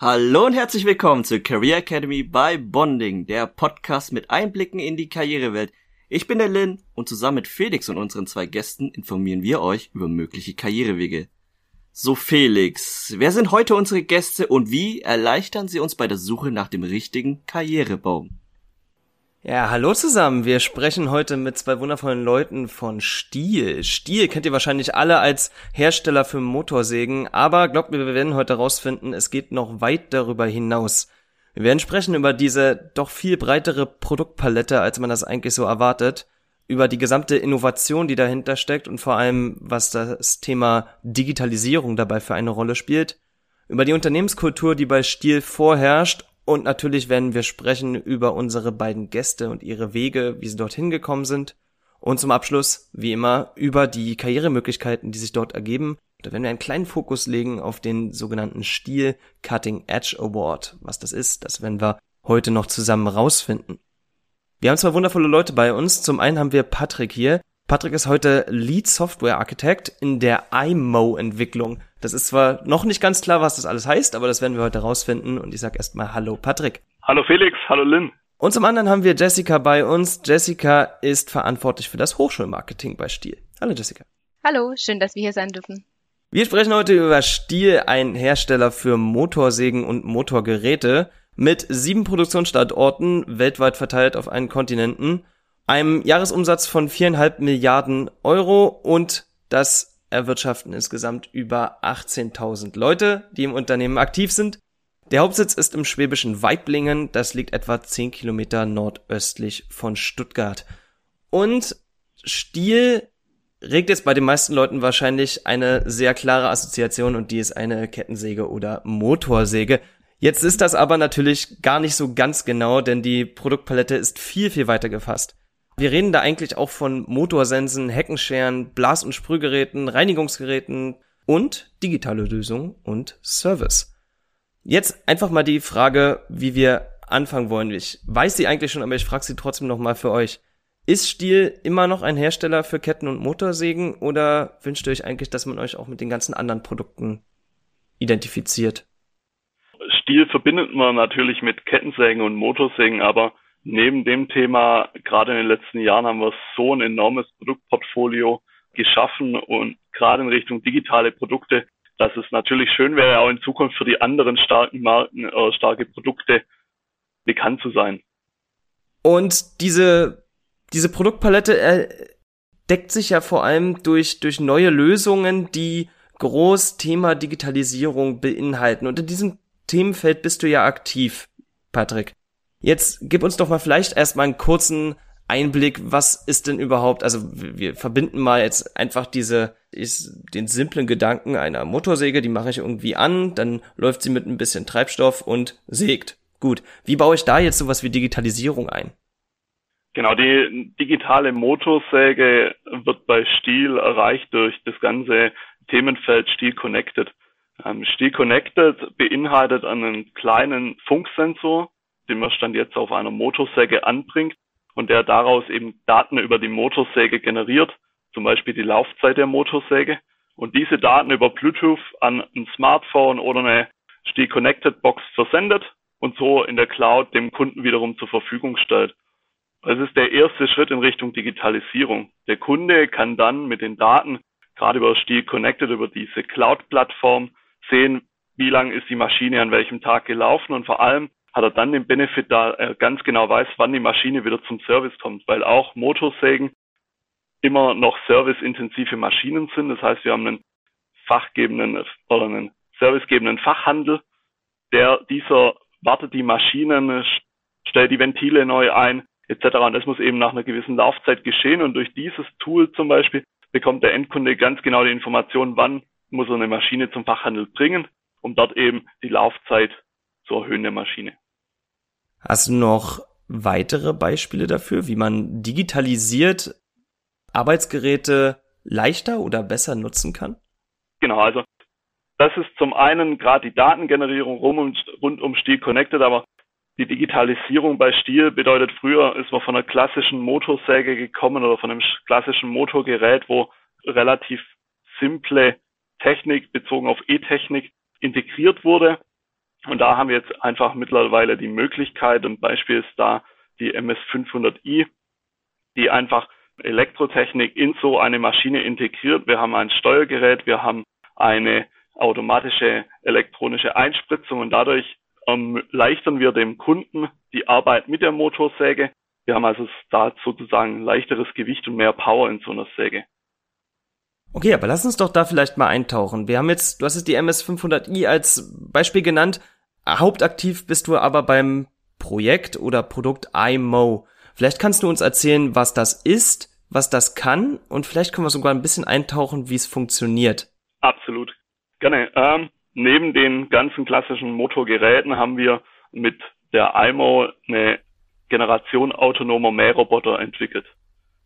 Hallo und herzlich willkommen zur Career Academy bei Bonding, der Podcast mit Einblicken in die Karrierewelt. Ich bin der Lin und zusammen mit Felix und unseren zwei Gästen informieren wir euch über mögliche Karrierewege. So Felix, wer sind heute unsere Gäste und wie erleichtern sie uns bei der Suche nach dem richtigen Karrierebaum? Ja, hallo zusammen. Wir sprechen heute mit zwei wundervollen Leuten von Stiel. Stiel kennt ihr wahrscheinlich alle als Hersteller für Motorsägen, aber glaubt mir, wir werden heute herausfinden, es geht noch weit darüber hinaus. Wir werden sprechen über diese doch viel breitere Produktpalette, als man das eigentlich so erwartet, über die gesamte Innovation, die dahinter steckt und vor allem, was das Thema Digitalisierung dabei für eine Rolle spielt, über die Unternehmenskultur, die bei Stiel vorherrscht und natürlich werden wir sprechen über unsere beiden Gäste und ihre Wege, wie sie dorthin gekommen sind. Und zum Abschluss, wie immer, über die Karrieremöglichkeiten, die sich dort ergeben. Da werden wir einen kleinen Fokus legen auf den sogenannten Stil Cutting Edge Award. Was das ist, das werden wir heute noch zusammen rausfinden. Wir haben zwei wundervolle Leute bei uns. Zum einen haben wir Patrick hier. Patrick ist heute Lead Software Architect in der IMO-Entwicklung. Das ist zwar noch nicht ganz klar, was das alles heißt, aber das werden wir heute rausfinden. Und ich sage erstmal Hallo Patrick. Hallo Felix, hallo Lynn. Und zum anderen haben wir Jessica bei uns. Jessica ist verantwortlich für das Hochschulmarketing bei Stiel. Hallo Jessica. Hallo, schön, dass wir hier sein dürfen. Wir sprechen heute über Stiel, ein Hersteller für Motorsägen und Motorgeräte mit sieben Produktionsstandorten weltweit verteilt auf allen Kontinenten einem Jahresumsatz von viereinhalb Milliarden Euro und das erwirtschaften insgesamt über 18.000 Leute, die im Unternehmen aktiv sind. Der Hauptsitz ist im schwäbischen Weiblingen, das liegt etwa 10 Kilometer nordöstlich von Stuttgart. Und Stiel regt jetzt bei den meisten Leuten wahrscheinlich eine sehr klare Assoziation und die ist eine Kettensäge oder Motorsäge. Jetzt ist das aber natürlich gar nicht so ganz genau, denn die Produktpalette ist viel, viel weiter gefasst. Wir reden da eigentlich auch von Motorsensen, Heckenscheren, Blas- und Sprühgeräten, Reinigungsgeräten und digitale Lösungen und Service. Jetzt einfach mal die Frage, wie wir anfangen wollen. Ich weiß sie eigentlich schon, aber ich frage sie trotzdem nochmal für euch. Ist Stiel immer noch ein Hersteller für Ketten- und Motorsägen oder wünscht ihr euch eigentlich, dass man euch auch mit den ganzen anderen Produkten identifiziert? Stiel verbindet man natürlich mit Kettensägen und Motorsägen, aber neben dem Thema, gerade in den letzten Jahren haben wir so ein enormes Produktportfolio geschaffen und gerade in Richtung digitale Produkte, dass es natürlich schön wäre, auch in Zukunft für die anderen starken Marken, äh, starke Produkte bekannt zu sein. Und diese, diese Produktpalette äh, deckt sich ja vor allem durch, durch neue Lösungen, die groß Thema Digitalisierung beinhalten. Und in diesem Themenfeld bist du ja aktiv, Patrick. Jetzt gib uns doch mal vielleicht erstmal einen kurzen Einblick, was ist denn überhaupt, also wir verbinden mal jetzt einfach diese, ist den simplen Gedanken einer Motorsäge, die mache ich irgendwie an, dann läuft sie mit ein bisschen Treibstoff und sägt. Gut. Wie baue ich da jetzt sowas wie Digitalisierung ein? Genau, die digitale Motorsäge wird bei Stiel erreicht durch das ganze Themenfeld Stiel Connected. Ähm, Stiel Connected beinhaltet einen kleinen Funksensor, den man Stand jetzt auf einer Motorsäge anbringt und der daraus eben Daten über die Motorsäge generiert, zum Beispiel die Laufzeit der Motorsäge und diese Daten über Bluetooth an ein Smartphone oder eine Steel Connected Box versendet und so in der Cloud dem Kunden wiederum zur Verfügung stellt. Das ist der erste Schritt in Richtung Digitalisierung. Der Kunde kann dann mit den Daten, gerade über Steel Connected, über diese Cloud-Plattform, sehen, wie lang ist die Maschine an welchem Tag gelaufen und vor allem, hat er dann den Benefit, da er ganz genau weiß, wann die Maschine wieder zum Service kommt, weil auch Motorsägen immer noch serviceintensive Maschinen sind. Das heißt, wir haben einen fachgebenden oder einen servicegebenden Fachhandel, der dieser wartet die Maschinen, stellt die Ventile neu ein, etc. Und das muss eben nach einer gewissen Laufzeit geschehen und durch dieses Tool zum Beispiel bekommt der Endkunde ganz genau die Information, wann muss er eine Maschine zum Fachhandel bringen, um dort eben die Laufzeit zu erhöhen der Maschine. Hast du noch weitere Beispiele dafür, wie man digitalisiert Arbeitsgeräte leichter oder besser nutzen kann? Genau, also das ist zum einen gerade die Datengenerierung rund um Steel Connected, aber die Digitalisierung bei Stiel bedeutet, früher ist man von einer klassischen Motorsäge gekommen oder von einem klassischen Motorgerät, wo relativ simple Technik bezogen auf E-Technik integriert wurde. Und da haben wir jetzt einfach mittlerweile die Möglichkeit, ein Beispiel ist da die MS500i, die einfach Elektrotechnik in so eine Maschine integriert. Wir haben ein Steuergerät, wir haben eine automatische elektronische Einspritzung und dadurch erleichtern wir dem Kunden die Arbeit mit der Motorsäge. Wir haben also da sozusagen leichteres Gewicht und mehr Power in so einer Säge. Okay, aber lass uns doch da vielleicht mal eintauchen. Wir haben jetzt, du hast jetzt die MS500i als Beispiel genannt. Hauptaktiv bist du aber beim Projekt oder Produkt iMo. Vielleicht kannst du uns erzählen, was das ist, was das kann und vielleicht können wir sogar ein bisschen eintauchen, wie es funktioniert. Absolut. Gerne. Ähm, neben den ganzen klassischen Motorgeräten haben wir mit der IMO eine Generation autonomer Mähroboter entwickelt.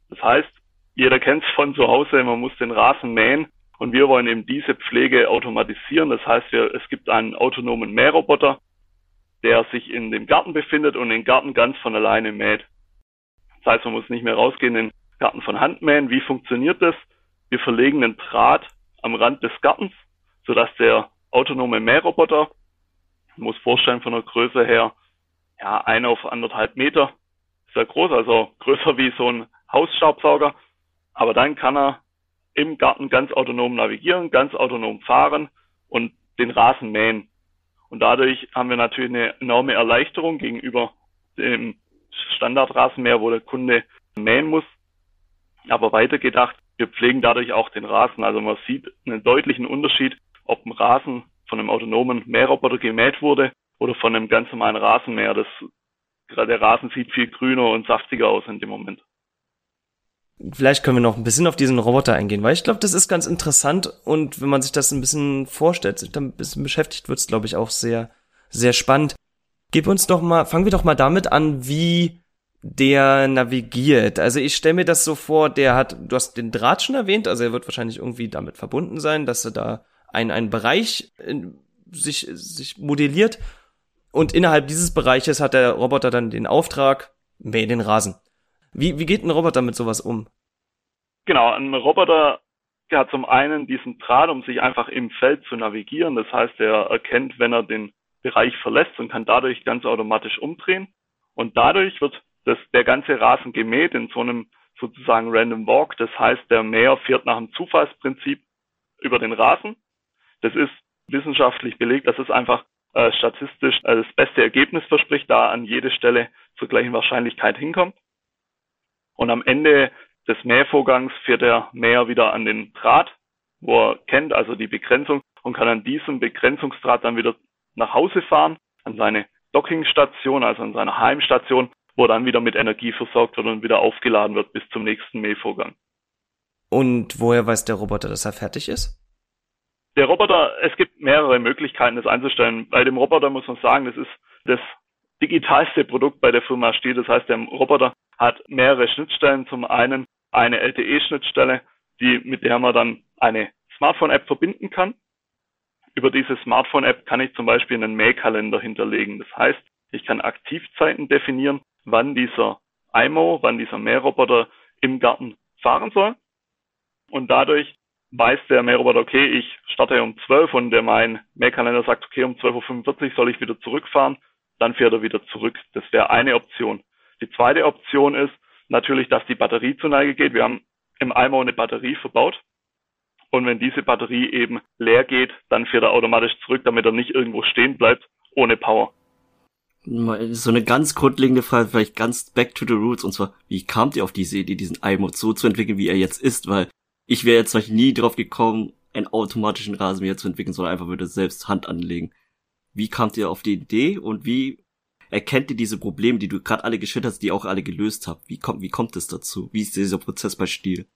Das heißt, jeder kennt es von zu Hause, man muss den Rasen mähen und wir wollen eben diese Pflege automatisieren. Das heißt, wir, es gibt einen autonomen Mähroboter, der sich in dem Garten befindet und den Garten ganz von alleine mäht. Das heißt, man muss nicht mehr rausgehen, den Garten von Hand mähen. Wie funktioniert das? Wir verlegen einen Draht am Rand des Gartens, sodass der autonome Mähroboter, muss vorstellen von der Größe her, ja, ein auf anderthalb Meter, sehr groß, also größer wie so ein Hausstaubsauger. Aber dann kann er im Garten ganz autonom navigieren, ganz autonom fahren und den Rasen mähen. Und dadurch haben wir natürlich eine enorme Erleichterung gegenüber dem Standardrasenmäher, wo der Kunde mähen muss. Aber weitergedacht, wir pflegen dadurch auch den Rasen. Also man sieht einen deutlichen Unterschied, ob ein Rasen von einem autonomen Mähroboter gemäht wurde oder von einem ganz normalen Rasenmäher. Das, der Rasen sieht viel grüner und saftiger aus in dem Moment. Vielleicht können wir noch ein bisschen auf diesen Roboter eingehen, weil ich glaube, das ist ganz interessant und wenn man sich das ein bisschen vorstellt, sich dann ein bisschen beschäftigt, wird es, glaube ich, auch sehr, sehr spannend. Gib uns doch mal, fangen wir doch mal damit an, wie der navigiert. Also ich stelle mir das so vor, der hat, du hast den Draht schon erwähnt, also er wird wahrscheinlich irgendwie damit verbunden sein, dass er da ein, ein Bereich in, sich, sich modelliert und innerhalb dieses Bereiches hat der Roboter dann den Auftrag, mäh den Rasen. Wie, wie geht ein Roboter mit sowas um? Genau, ein Roboter hat zum einen diesen Draht, um sich einfach im Feld zu navigieren. Das heißt, er erkennt, wenn er den Bereich verlässt und kann dadurch ganz automatisch umdrehen. Und dadurch wird das, der ganze Rasen gemäht in so einem sozusagen Random Walk. Das heißt, der Mäher fährt nach dem Zufallsprinzip über den Rasen. Das ist wissenschaftlich belegt, dass es einfach äh, statistisch äh, das beste Ergebnis verspricht, da an jede Stelle zur gleichen Wahrscheinlichkeit hinkommt. Und am Ende des Mähvorgangs fährt der Mäher wieder an den Draht, wo er kennt, also die Begrenzung, und kann an diesem Begrenzungsdraht dann wieder nach Hause fahren, an seine Dockingstation, also an seiner Heimstation, wo dann wieder mit Energie versorgt wird und wieder aufgeladen wird bis zum nächsten Mähvorgang. Und woher weiß der Roboter, dass er fertig ist? Der Roboter, es gibt mehrere Möglichkeiten, das einzustellen. Bei dem Roboter muss man sagen, das ist das digitalste Produkt bei der Firma Stiel. Das heißt, der Roboter hat mehrere Schnittstellen. Zum einen eine LTE-Schnittstelle, die, mit der man dann eine Smartphone-App verbinden kann. Über diese Smartphone-App kann ich zum Beispiel einen Mähkalender hinterlegen. Das heißt, ich kann Aktivzeiten definieren, wann dieser IMO, wann dieser Mähroboter im Garten fahren soll. Und dadurch weiß der Mähroboter, okay, ich starte um 12 und der mein Mähkalender sagt, okay, um 12.45 Uhr soll ich wieder zurückfahren, dann fährt er wieder zurück. Das wäre eine Option. Die zweite Option ist natürlich, dass die Batterie zu Neige geht. Wir haben im IMO eine Batterie verbaut. Und wenn diese Batterie eben leer geht, dann fährt er automatisch zurück, damit er nicht irgendwo stehen bleibt ohne Power. So eine ganz grundlegende Frage, vielleicht ganz back to the roots, und zwar, wie kamt ihr auf diese Idee, diesen iMod so zu entwickeln, wie er jetzt ist? Weil ich wäre jetzt nie drauf gekommen, einen automatischen Rasenmäher zu entwickeln, sondern einfach würde selbst Hand anlegen. Wie kamt ihr auf die Idee und wie erkennt ihr diese Probleme, die du gerade alle geschildert hast, die auch alle gelöst habt? Wie kommt, wie kommt es dazu? Wie ist dieser Prozess bei Stiel?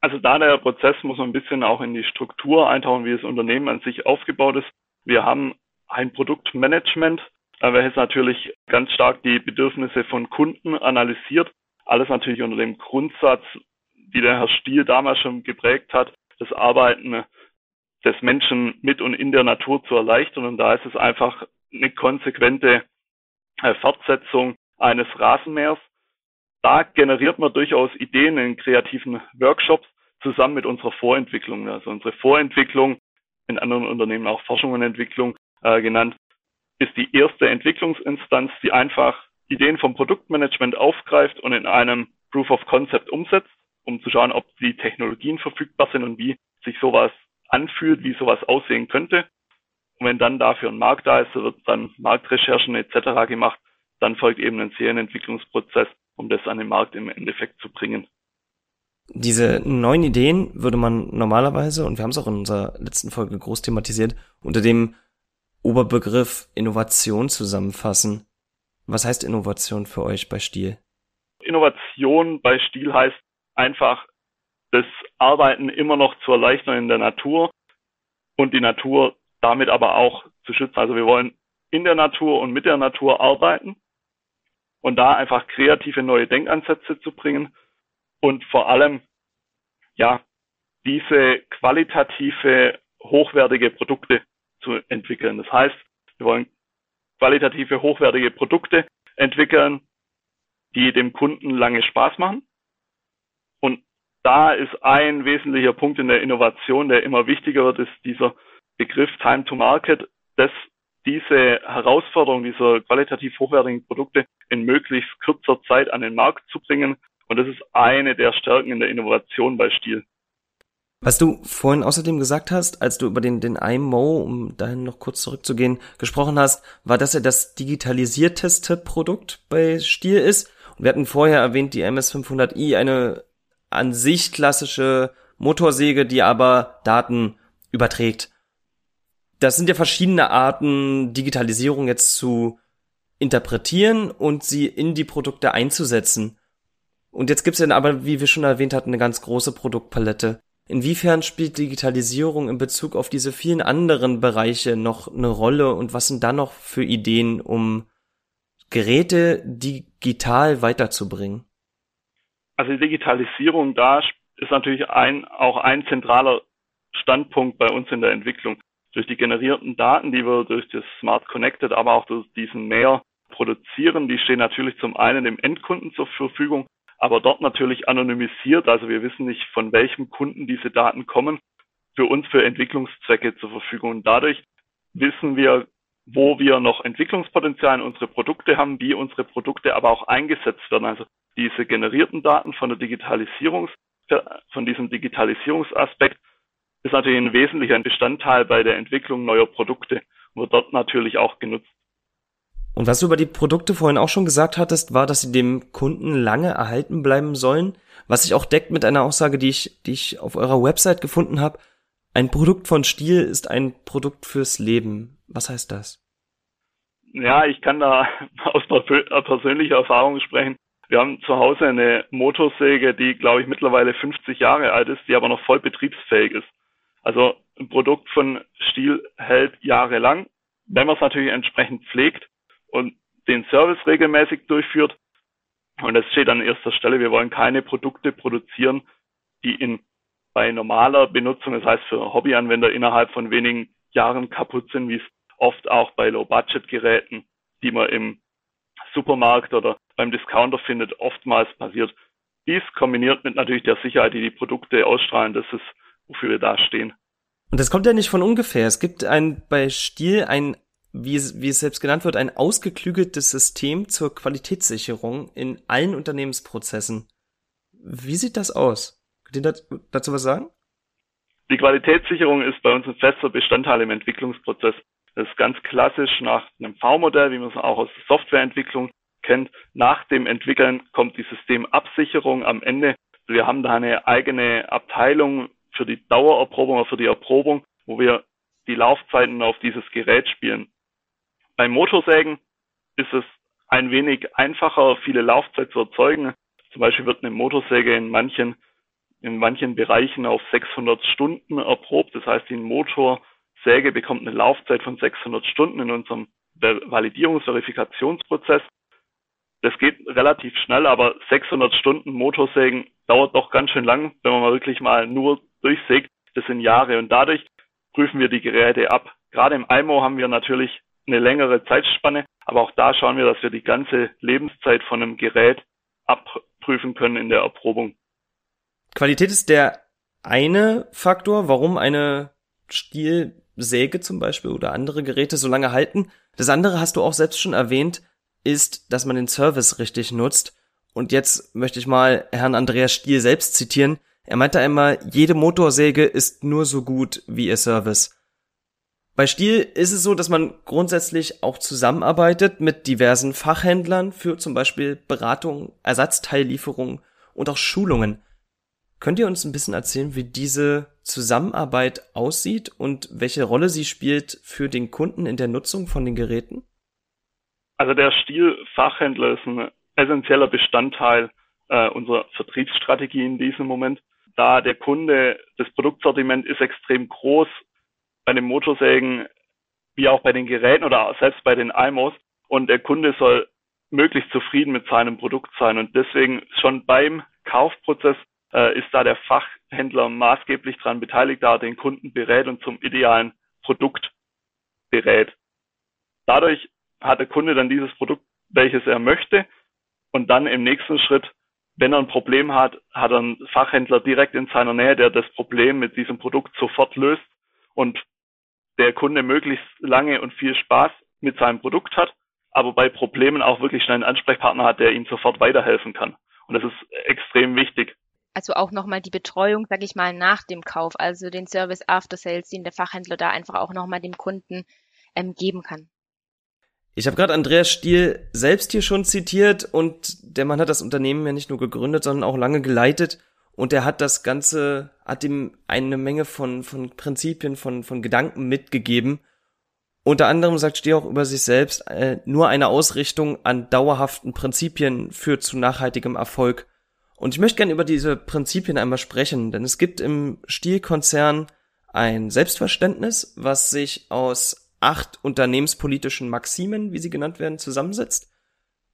Also da der Prozess muss man ein bisschen auch in die Struktur eintauchen, wie das Unternehmen an sich aufgebaut ist. Wir haben ein Produktmanagement, welches natürlich ganz stark die Bedürfnisse von Kunden analysiert. Alles natürlich unter dem Grundsatz, wie der Herr Stiel damals schon geprägt hat, das Arbeiten des Menschen mit und in der Natur zu erleichtern. Und da ist es einfach eine konsequente Fortsetzung eines Rasenmähers. Da generiert man durchaus Ideen in kreativen Workshops zusammen mit unserer Vorentwicklung. Also unsere Vorentwicklung, in anderen Unternehmen auch Forschung und Entwicklung äh, genannt, ist die erste Entwicklungsinstanz, die einfach Ideen vom Produktmanagement aufgreift und in einem Proof of Concept umsetzt, um zu schauen, ob die Technologien verfügbar sind und wie sich sowas anfühlt, wie sowas aussehen könnte. Und wenn dann dafür ein Markt da ist, so wird dann Marktrecherchen etc. gemacht, dann folgt eben ein Serienentwicklungsprozess, um das an den Markt im Endeffekt zu bringen. Diese neuen Ideen würde man normalerweise, und wir haben es auch in unserer letzten Folge groß thematisiert, unter dem Oberbegriff Innovation zusammenfassen. Was heißt Innovation für euch bei Stil? Innovation bei Stil heißt einfach das Arbeiten immer noch zu erleichtern in der Natur und die Natur damit aber auch zu schützen. Also wir wollen in der Natur und mit der Natur arbeiten und da einfach kreative neue Denkansätze zu bringen und vor allem ja diese qualitative hochwertige Produkte zu entwickeln. Das heißt, wir wollen qualitative hochwertige Produkte entwickeln, die dem Kunden lange Spaß machen. Und da ist ein wesentlicher Punkt in der Innovation, der immer wichtiger wird, ist dieser Begriff Time to Market, dass diese Herausforderung dieser qualitativ hochwertigen Produkte in möglichst kurzer Zeit an den Markt zu bringen. Und das ist eine der Stärken in der Innovation bei Stil. Was du vorhin außerdem gesagt hast, als du über den, den IMO, um dahin noch kurz zurückzugehen, gesprochen hast, war, dass er das digitalisierteste Produkt bei Stiel ist. Und wir hatten vorher erwähnt, die MS500i, eine an sich klassische Motorsäge, die aber Daten überträgt. Das sind ja verschiedene Arten, Digitalisierung jetzt zu interpretieren und sie in die Produkte einzusetzen. Und jetzt gibt's ja aber, wie wir schon erwähnt hatten, eine ganz große Produktpalette. Inwiefern spielt Digitalisierung in Bezug auf diese vielen anderen Bereiche noch eine Rolle und was sind da noch für Ideen, um Geräte digital weiterzubringen? Also Digitalisierung da ist natürlich ein, auch ein zentraler Standpunkt bei uns in der Entwicklung. Durch die generierten Daten, die wir durch das Smart Connected, aber auch durch diesen Mehr produzieren, die stehen natürlich zum einen dem Endkunden zur Verfügung, aber dort natürlich anonymisiert. Also wir wissen nicht, von welchem Kunden diese Daten kommen, für uns für Entwicklungszwecke zur Verfügung. Und dadurch wissen wir, wo wir noch Entwicklungspotenzial in unsere Produkte haben, wie unsere Produkte aber auch eingesetzt werden. Also diese generierten Daten von der Digitalisierungs, von diesem Digitalisierungsaspekt ist natürlich ein wesentlicher Bestandteil bei der Entwicklung neuer Produkte und wird dort natürlich auch genutzt. Und was du über die Produkte vorhin auch schon gesagt hattest, war, dass sie dem Kunden lange erhalten bleiben sollen, was sich auch deckt mit einer Aussage, die ich, die ich auf eurer Website gefunden habe. Ein Produkt von Stiel ist ein Produkt fürs Leben. Was heißt das? Ja, ich kann da aus persönlicher Erfahrung sprechen. Wir haben zu Hause eine Motorsäge, die, glaube ich, mittlerweile 50 Jahre alt ist, die aber noch voll betriebsfähig ist. Also ein Produkt von Stiel hält jahrelang, wenn man es natürlich entsprechend pflegt und den Service regelmäßig durchführt. Und das steht an erster Stelle. Wir wollen keine Produkte produzieren, die in bei normaler Benutzung, das heißt für Hobbyanwender innerhalb von wenigen Jahren kaputt sind, wie es oft auch bei Low-Budget-Geräten, die man im Supermarkt oder beim Discounter findet, oftmals passiert. Dies kombiniert mit natürlich der Sicherheit, die die Produkte ausstrahlen, das ist, wofür wir da stehen. Und das kommt ja nicht von ungefähr. Es gibt ein, bei Stiel ein wie es, wie es selbst genannt wird, ein ausgeklügeltes System zur Qualitätssicherung in allen Unternehmensprozessen. Wie sieht das aus? Könnt ihr dazu was sagen? Die Qualitätssicherung ist bei uns ein fester Bestandteil im Entwicklungsprozess. Das ist ganz klassisch nach einem V-Modell, wie man es auch aus der Softwareentwicklung kennt. Nach dem Entwickeln kommt die Systemabsicherung am Ende. Wir haben da eine eigene Abteilung für die Dauererprobung oder für die Erprobung, wo wir die Laufzeiten auf dieses Gerät spielen. Beim Motorsägen ist es ein wenig einfacher, viele Laufzeit zu erzeugen. Zum Beispiel wird eine Motorsäge in manchen, in manchen Bereichen auf 600 Stunden erprobt. Das heißt, die Motorsäge bekommt eine Laufzeit von 600 Stunden in unserem Validierungsverifikationsprozess. Das geht relativ schnell, aber 600 Stunden Motorsägen dauert doch ganz schön lang, wenn man mal wirklich mal nur durchsägt. Das sind Jahre und dadurch prüfen wir die Geräte ab. Gerade im IMO haben wir natürlich eine längere Zeitspanne, aber auch da schauen wir, dass wir die ganze Lebenszeit von einem Gerät abprüfen können in der Erprobung. Qualität ist der eine Faktor, warum eine Stielsäge zum Beispiel oder andere Geräte so lange halten. Das andere hast du auch selbst schon erwähnt, ist, dass man den Service richtig nutzt. Und jetzt möchte ich mal Herrn Andreas Stiel selbst zitieren. Er meinte einmal, jede Motorsäge ist nur so gut wie ihr Service. Bei Stiel ist es so, dass man grundsätzlich auch zusammenarbeitet mit diversen Fachhändlern für zum Beispiel Beratung, Ersatzteillieferung und auch Schulungen. Könnt ihr uns ein bisschen erzählen, wie diese Zusammenarbeit aussieht und welche Rolle sie spielt für den Kunden in der Nutzung von den Geräten? Also der Stiel-Fachhändler ist ein essentieller Bestandteil äh, unserer Vertriebsstrategie in diesem Moment, da der Kunde, das Produktsortiment ist extrem groß bei den Motorsägen wie auch bei den Geräten oder selbst bei den IMOs und der Kunde soll möglichst zufrieden mit seinem Produkt sein. Und deswegen schon beim Kaufprozess äh, ist da der Fachhändler maßgeblich daran beteiligt, da er den Kunden berät und zum idealen Produkt berät. Dadurch hat der Kunde dann dieses Produkt, welches er möchte. Und dann im nächsten Schritt, wenn er ein Problem hat, hat er einen Fachhändler direkt in seiner Nähe, der das Problem mit diesem Produkt sofort löst und der Kunde möglichst lange und viel Spaß mit seinem Produkt hat, aber bei Problemen auch wirklich schnell einen Ansprechpartner hat, der ihm sofort weiterhelfen kann. Und das ist extrem wichtig. Also auch nochmal die Betreuung, sage ich mal, nach dem Kauf, also den Service After Sales, den der Fachhändler da einfach auch nochmal dem Kunden ähm, geben kann. Ich habe gerade Andreas Stiel selbst hier schon zitiert und der Mann hat das Unternehmen ja nicht nur gegründet, sondern auch lange geleitet und er hat das Ganze, hat ihm eine Menge von, von Prinzipien, von, von Gedanken mitgegeben. Unter anderem sagt Stier auch über sich selbst, äh, nur eine Ausrichtung an dauerhaften Prinzipien führt zu nachhaltigem Erfolg. Und ich möchte gerne über diese Prinzipien einmal sprechen, denn es gibt im Stielkonzern ein Selbstverständnis, was sich aus acht unternehmenspolitischen Maximen, wie sie genannt werden, zusammensetzt.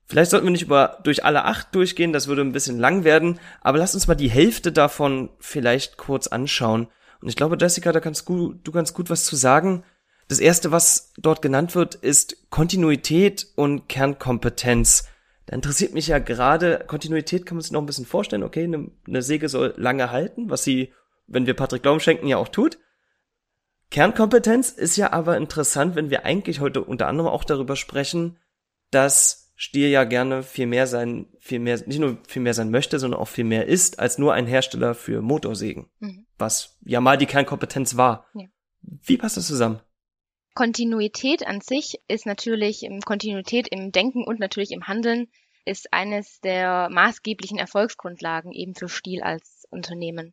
Vielleicht sollten wir nicht über durch alle acht durchgehen, das würde ein bisschen lang werden, aber lass uns mal die Hälfte davon vielleicht kurz anschauen. Und ich glaube, Jessica, da kannst du, du gut was zu sagen. Das erste, was dort genannt wird, ist Kontinuität und Kernkompetenz. Da interessiert mich ja gerade, Kontinuität kann man sich noch ein bisschen vorstellen, okay, eine, eine Säge soll lange halten, was sie, wenn wir Patrick Glauben schenken, ja auch tut. Kernkompetenz ist ja aber interessant, wenn wir eigentlich heute unter anderem auch darüber sprechen, dass Stier ja gerne viel mehr sein, viel mehr, nicht nur viel mehr sein möchte, sondern auch viel mehr ist, als nur ein Hersteller für Motorsägen. Mhm. Was ja mal die Kernkompetenz war. Ja. Wie passt das zusammen? Kontinuität an sich ist natürlich, Kontinuität im Denken und natürlich im Handeln ist eines der maßgeblichen Erfolgsgrundlagen eben für Stil als Unternehmen.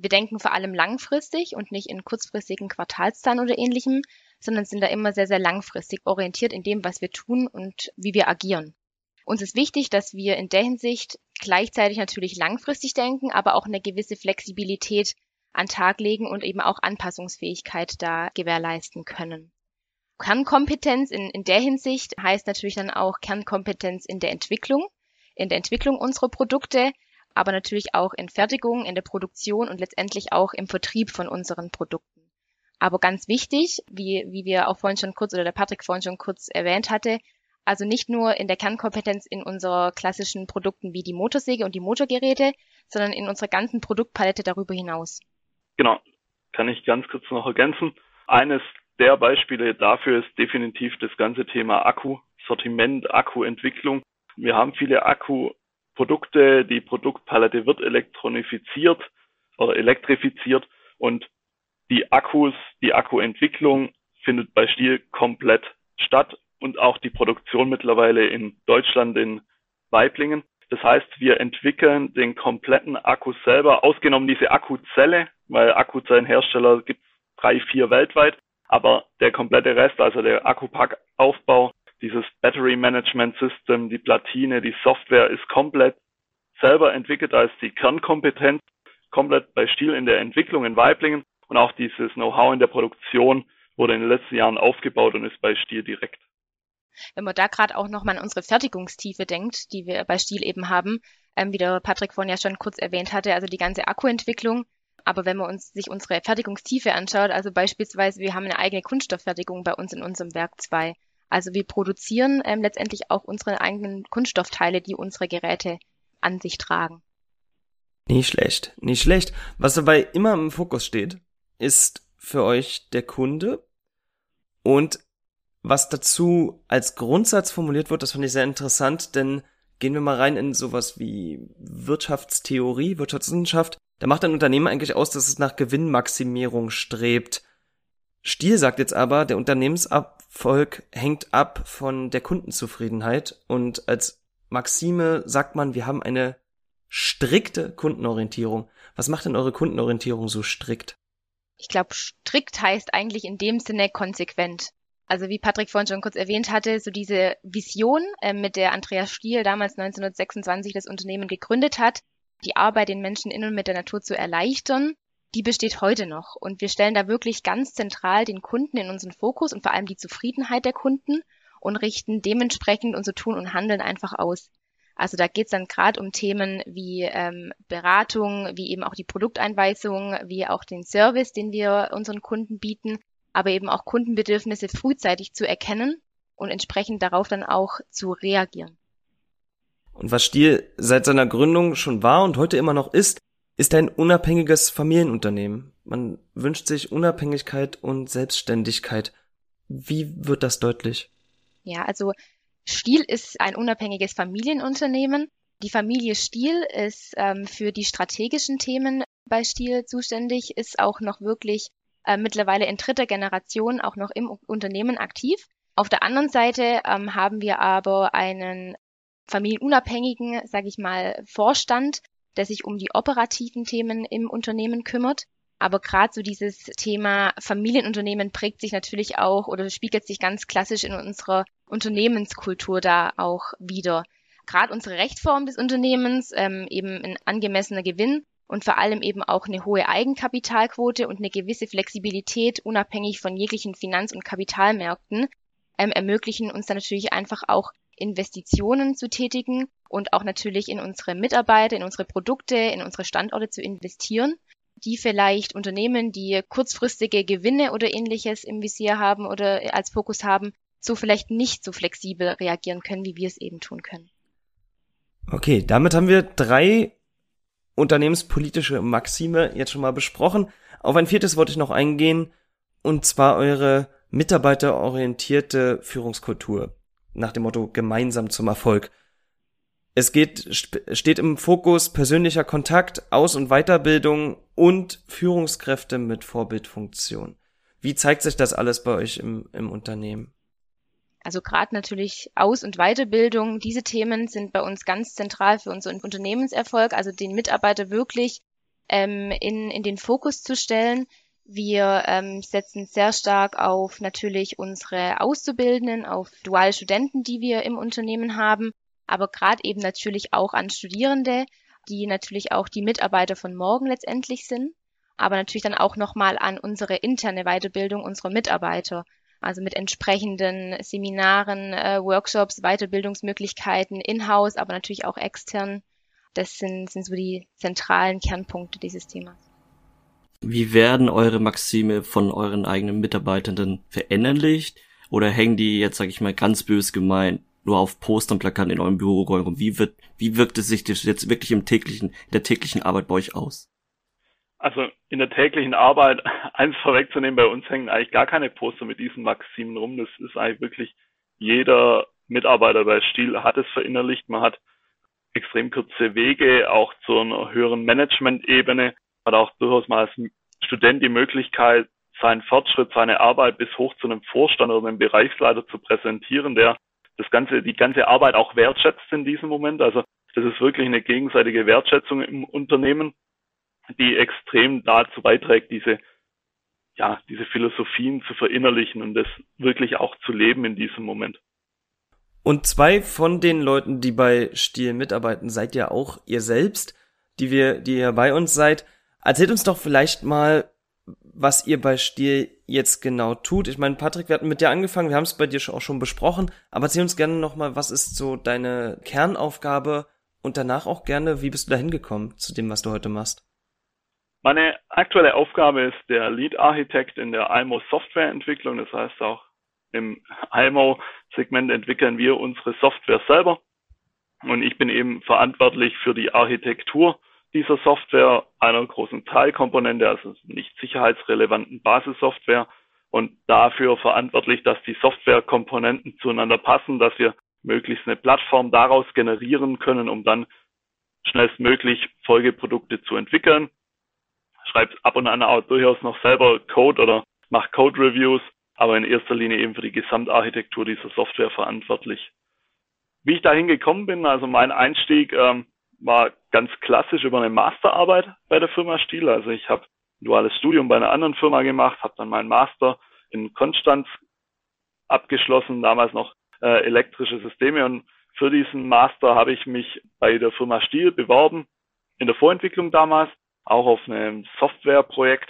Wir denken vor allem langfristig und nicht in kurzfristigen Quartalszahlen oder ähnlichem, sondern sind da immer sehr, sehr langfristig orientiert in dem, was wir tun und wie wir agieren. Uns ist wichtig, dass wir in der Hinsicht gleichzeitig natürlich langfristig denken, aber auch eine gewisse Flexibilität an Tag legen und eben auch Anpassungsfähigkeit da gewährleisten können. Kernkompetenz in, in der Hinsicht heißt natürlich dann auch Kernkompetenz in der Entwicklung, in der Entwicklung unserer Produkte, aber natürlich auch in Fertigung, in der Produktion und letztendlich auch im Vertrieb von unseren Produkten. Aber ganz wichtig, wie, wie wir auch vorhin schon kurz oder der Patrick vorhin schon kurz erwähnt hatte, also nicht nur in der Kernkompetenz in unserer klassischen Produkten wie die Motorsäge und die Motorgeräte, sondern in unserer ganzen Produktpalette darüber hinaus. Genau, kann ich ganz kurz noch ergänzen. Eines der Beispiele dafür ist definitiv das ganze Thema Akku, Sortiment, Akkuentwicklung. Wir haben viele Akkuprodukte, die Produktpalette wird elektronifiziert oder elektrifiziert und die Akkus, die Akkuentwicklung findet bei Stiel komplett statt und auch die Produktion mittlerweile in Deutschland in Weiblingen. Das heißt, wir entwickeln den kompletten Akku selber, ausgenommen diese Akkuzelle, weil Akkuzellenhersteller gibt es drei, vier weltweit, aber der komplette Rest, also der Akkupackaufbau, dieses Battery Management System, die Platine, die Software ist komplett selber entwickelt als die Kernkompetenz, komplett bei Stiel in der Entwicklung in Weiblingen und auch dieses Know-how in der Produktion wurde in den letzten Jahren aufgebaut und ist bei Stiel direkt. Wenn man da gerade auch nochmal an unsere Fertigungstiefe denkt, die wir bei Stiel eben haben, ähm, wie der Patrick vorhin ja schon kurz erwähnt hatte, also die ganze Akkuentwicklung. Aber wenn man uns sich unsere Fertigungstiefe anschaut, also beispielsweise wir haben eine eigene Kunststofffertigung bei uns in unserem Werk 2. Also wir produzieren ähm, letztendlich auch unsere eigenen Kunststoffteile, die unsere Geräte an sich tragen. Nicht schlecht, nicht schlecht. Was dabei immer im Fokus steht, ist für euch der Kunde und was dazu als Grundsatz formuliert wird, das fand ich sehr interessant, denn gehen wir mal rein in sowas wie Wirtschaftstheorie, Wirtschaftswissenschaft. Da macht ein Unternehmen eigentlich aus, dass es nach Gewinnmaximierung strebt. Stiel sagt jetzt aber, der Unternehmenserfolg hängt ab von der Kundenzufriedenheit und als Maxime sagt man, wir haben eine strikte Kundenorientierung. Was macht denn eure Kundenorientierung so strikt? Ich glaube, strikt heißt eigentlich in dem Sinne konsequent. Also wie Patrick vorhin schon kurz erwähnt hatte, so diese Vision, äh, mit der Andreas Stiel damals 1926 das Unternehmen gegründet hat, die Arbeit den Menschen in und mit der Natur zu erleichtern, die besteht heute noch. Und wir stellen da wirklich ganz zentral den Kunden in unseren Fokus und vor allem die Zufriedenheit der Kunden und richten dementsprechend unser Tun und Handeln einfach aus. Also da geht es dann gerade um Themen wie ähm, Beratung, wie eben auch die Produkteinweisung, wie auch den Service, den wir unseren Kunden bieten, aber eben auch Kundenbedürfnisse frühzeitig zu erkennen und entsprechend darauf dann auch zu reagieren. Und was Stiel seit seiner Gründung schon war und heute immer noch ist, ist ein unabhängiges Familienunternehmen. Man wünscht sich Unabhängigkeit und Selbstständigkeit. Wie wird das deutlich? Ja, also Stiel ist ein unabhängiges Familienunternehmen. Die Familie Stiel ist ähm, für die strategischen Themen bei Stiel zuständig, ist auch noch wirklich äh, mittlerweile in dritter Generation auch noch im Unternehmen aktiv. Auf der anderen Seite ähm, haben wir aber einen familienunabhängigen, sage ich mal, Vorstand, der sich um die operativen Themen im Unternehmen kümmert. Aber gerade so dieses Thema Familienunternehmen prägt sich natürlich auch oder spiegelt sich ganz klassisch in unserer Unternehmenskultur da auch wieder. Gerade unsere Rechtform des Unternehmens, ähm, eben ein angemessener Gewinn, und vor allem eben auch eine hohe Eigenkapitalquote und eine gewisse Flexibilität unabhängig von jeglichen Finanz- und Kapitalmärkten ähm, ermöglichen uns dann natürlich einfach auch Investitionen zu tätigen und auch natürlich in unsere Mitarbeiter, in unsere Produkte, in unsere Standorte zu investieren, die vielleicht Unternehmen, die kurzfristige Gewinne oder ähnliches im Visier haben oder als Fokus haben, so vielleicht nicht so flexibel reagieren können, wie wir es eben tun können. Okay, damit haben wir drei unternehmenspolitische Maxime jetzt schon mal besprochen. Auf ein viertes wollte ich noch eingehen, und zwar eure mitarbeiterorientierte Führungskultur. Nach dem Motto gemeinsam zum Erfolg. Es geht, steht im Fokus persönlicher Kontakt, Aus- und Weiterbildung und Führungskräfte mit Vorbildfunktion. Wie zeigt sich das alles bei euch im, im Unternehmen? Also gerade natürlich Aus- und Weiterbildung, diese Themen sind bei uns ganz zentral für unseren Unternehmenserfolg, also den Mitarbeiter wirklich ähm, in, in den Fokus zu stellen. Wir ähm, setzen sehr stark auf natürlich unsere Auszubildenden, auf duale Studenten, die wir im Unternehmen haben, aber gerade eben natürlich auch an Studierende, die natürlich auch die Mitarbeiter von morgen letztendlich sind, aber natürlich dann auch nochmal an unsere interne Weiterbildung unserer Mitarbeiter also mit entsprechenden Seminaren, äh, Workshops, Weiterbildungsmöglichkeiten in-house, aber natürlich auch extern. Das sind, sind so die zentralen Kernpunkte dieses Themas. Wie werden eure Maxime von euren eigenen Mitarbeitenden verinnerlicht? Oder hängen die jetzt, sag ich mal, ganz bös gemeint, nur auf Postern, Plakaten in eurem Büroräumen? Wie wird, wie wirkt es sich das jetzt wirklich im täglichen, in der täglichen Arbeit bei euch aus? Also in der täglichen Arbeit, eins vorwegzunehmen, bei uns hängen eigentlich gar keine Poster mit diesen Maximen rum. Das ist eigentlich wirklich jeder Mitarbeiter bei Stiel hat es verinnerlicht. Man hat extrem kurze Wege, auch zu einer höheren Management-Ebene, hat auch durchaus mal als Student die Möglichkeit, seinen Fortschritt, seine Arbeit bis hoch zu einem Vorstand oder einem Bereichsleiter zu präsentieren, der das ganze, die ganze Arbeit auch wertschätzt in diesem Moment. Also das ist wirklich eine gegenseitige Wertschätzung im Unternehmen die extrem dazu beiträgt, diese, ja, diese Philosophien zu verinnerlichen und das wirklich auch zu leben in diesem Moment. Und zwei von den Leuten, die bei Stiel mitarbeiten, seid ja auch ihr selbst, die wir, die ihr bei uns seid. Erzählt uns doch vielleicht mal, was ihr bei Stiel jetzt genau tut. Ich meine, Patrick, wir hatten mit dir angefangen, wir haben es bei dir auch schon besprochen, aber erzähl uns gerne nochmal, was ist so deine Kernaufgabe und danach auch gerne, wie bist du da hingekommen zu dem, was du heute machst? Meine aktuelle Aufgabe ist der Lead-Architekt in der IMO Softwareentwicklung. Das heißt auch im IMO-Segment entwickeln wir unsere Software selber. Und ich bin eben verantwortlich für die Architektur dieser Software, einer großen Teilkomponente, also nicht sicherheitsrelevanten Basissoftware und dafür verantwortlich, dass die Softwarekomponenten zueinander passen, dass wir möglichst eine Plattform daraus generieren können, um dann schnellstmöglich Folgeprodukte zu entwickeln schreibe ab und an auch durchaus noch selber Code oder mache Code-Reviews, aber in erster Linie eben für die Gesamtarchitektur dieser Software verantwortlich. Wie ich dahin gekommen bin, also mein Einstieg ähm, war ganz klassisch über eine Masterarbeit bei der Firma Stiel. Also ich habe ein duales Studium bei einer anderen Firma gemacht, habe dann meinen Master in Konstanz abgeschlossen, damals noch äh, elektrische Systeme und für diesen Master habe ich mich bei der Firma Stiel beworben, in der Vorentwicklung damals auch auf einem Softwareprojekt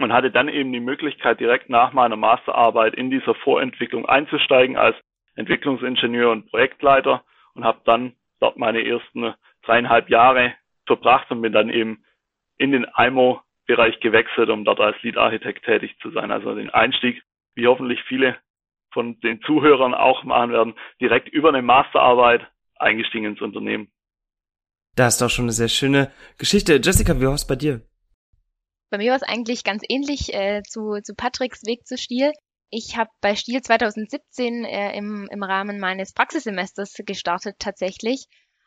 und hatte dann eben die Möglichkeit, direkt nach meiner Masterarbeit in dieser Vorentwicklung einzusteigen als Entwicklungsingenieur und Projektleiter und habe dann dort meine ersten dreieinhalb Jahre verbracht und bin dann eben in den IMO-Bereich gewechselt, um dort als Lead-Architekt tätig zu sein. Also den Einstieg, wie hoffentlich viele von den Zuhörern auch machen werden, direkt über eine Masterarbeit eingestiegen ins Unternehmen. Das ist doch schon eine sehr schöne Geschichte. Jessica, wie war es bei dir? Bei mir war es eigentlich ganz ähnlich äh, zu, zu Patricks Weg zu Stiel. Ich habe bei Stiel 2017 äh, im, im Rahmen meines Praxissemesters gestartet tatsächlich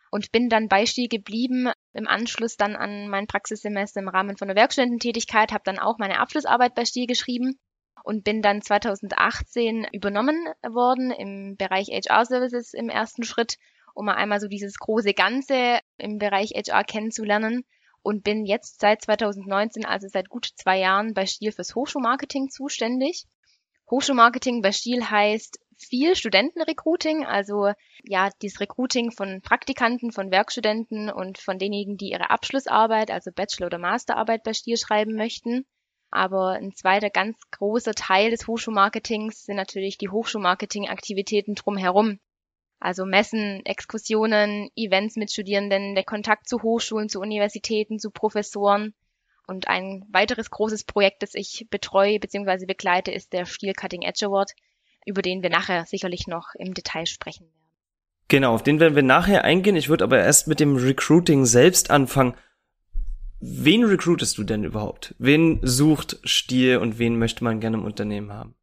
und bin dann bei Stiel geblieben. Im Anschluss dann an mein Praxissemester im Rahmen von der Werkstudententätigkeit, habe dann auch meine Abschlussarbeit bei Stiel geschrieben und bin dann 2018 übernommen worden im Bereich HR Services im ersten Schritt um mal einmal so dieses große Ganze im Bereich HR kennenzulernen und bin jetzt seit 2019, also seit gut zwei Jahren bei Stiel fürs Hochschulmarketing zuständig. Hochschulmarketing bei Stiel heißt viel Studentenrecruiting, also ja, dieses Recruiting von Praktikanten, von Werkstudenten und von denjenigen, die ihre Abschlussarbeit, also Bachelor- oder Masterarbeit bei Stiel schreiben möchten. Aber ein zweiter ganz großer Teil des Hochschulmarketings sind natürlich die Hochschulmarketing-Aktivitäten drumherum. Also Messen, Exkursionen, Events mit Studierenden, der Kontakt zu Hochschulen, zu Universitäten, zu Professoren. Und ein weiteres großes Projekt, das ich betreue bzw. begleite, ist der Stiel Cutting Edge Award, über den wir nachher sicherlich noch im Detail sprechen werden. Genau, auf den werden wir nachher eingehen. Ich würde aber erst mit dem Recruiting selbst anfangen. Wen recruitest du denn überhaupt? Wen sucht Stiel und wen möchte man gerne im Unternehmen haben?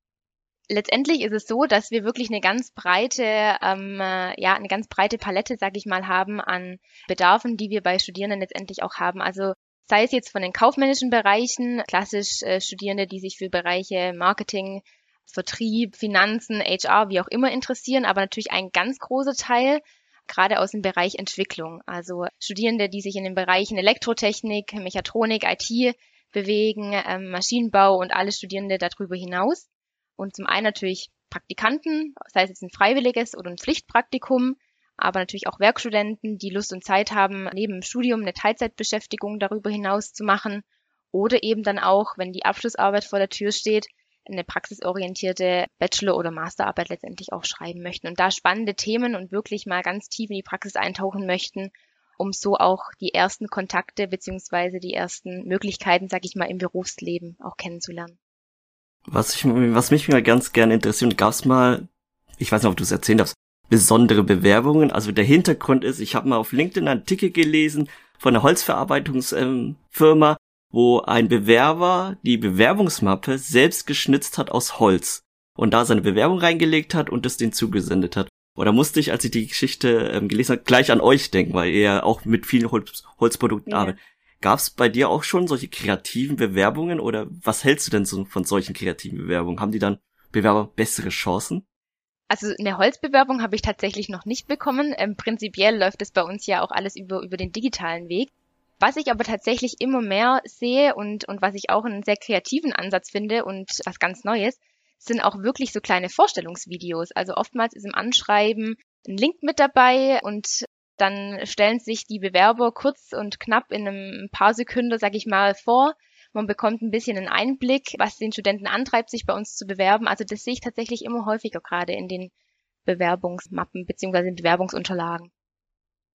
letztendlich ist es so, dass wir wirklich eine ganz breite, ähm, äh, ja, eine ganz breite Palette, sag ich mal, haben an Bedarfen, die wir bei Studierenden letztendlich auch haben. Also sei es jetzt von den kaufmännischen Bereichen, klassisch äh, Studierende, die sich für Bereiche Marketing, Vertrieb, Finanzen, HR, wie auch immer interessieren, aber natürlich ein ganz großer Teil gerade aus dem Bereich Entwicklung. Also Studierende, die sich in den Bereichen Elektrotechnik, Mechatronik, IT bewegen, ähm, Maschinenbau und alle Studierende darüber hinaus. Und zum einen natürlich Praktikanten, sei es jetzt ein freiwilliges oder ein Pflichtpraktikum, aber natürlich auch Werkstudenten, die Lust und Zeit haben, neben dem Studium eine Teilzeitbeschäftigung darüber hinaus zu machen oder eben dann auch, wenn die Abschlussarbeit vor der Tür steht, eine praxisorientierte Bachelor- oder Masterarbeit letztendlich auch schreiben möchten und da spannende Themen und wirklich mal ganz tief in die Praxis eintauchen möchten, um so auch die ersten Kontakte beziehungsweise die ersten Möglichkeiten, sag ich mal, im Berufsleben auch kennenzulernen. Was, ich, was mich mal ganz gerne interessiert, gab es mal, ich weiß nicht, ob du es erzählen darfst, besondere Bewerbungen. Also der Hintergrund ist, ich habe mal auf LinkedIn einen Artikel gelesen von einer Holzverarbeitungsfirma, ähm, wo ein Bewerber die Bewerbungsmappe selbst geschnitzt hat aus Holz und da seine Bewerbung reingelegt hat und es den zugesendet hat. Oder musste ich, als ich die Geschichte ähm, gelesen habe, gleich an euch denken, weil ihr auch mit vielen Holz Holzprodukten ja. arbeitet. Gab es bei dir auch schon solche kreativen Bewerbungen oder was hältst du denn so von solchen kreativen Bewerbungen? Haben die dann Bewerber bessere Chancen? Also eine Holzbewerbung habe ich tatsächlich noch nicht bekommen. Ähm, prinzipiell läuft es bei uns ja auch alles über, über den digitalen Weg. Was ich aber tatsächlich immer mehr sehe und, und was ich auch einen sehr kreativen Ansatz finde und was ganz Neues, sind auch wirklich so kleine Vorstellungsvideos. Also oftmals ist im Anschreiben ein Link mit dabei und dann stellen sich die Bewerber kurz und knapp in einem paar Sekunden, sag ich mal, vor. Man bekommt ein bisschen einen Einblick, was den Studenten antreibt, sich bei uns zu bewerben. Also das sehe ich tatsächlich immer häufiger gerade in den Bewerbungsmappen beziehungsweise in Bewerbungsunterlagen.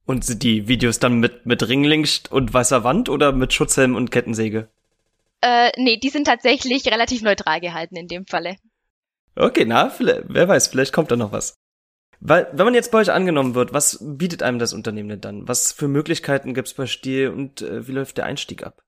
Und sind die Videos dann mit, mit Ringling und weißer Wand oder mit Schutzhelm und Kettensäge? Äh, nee, die sind tatsächlich relativ neutral gehalten in dem Falle. Okay, na, wer weiß, vielleicht kommt da noch was. Weil, wenn man jetzt bei euch angenommen wird, was bietet einem das Unternehmen denn dann? Was für Möglichkeiten gibt's bei Stiel und äh, wie läuft der Einstieg ab?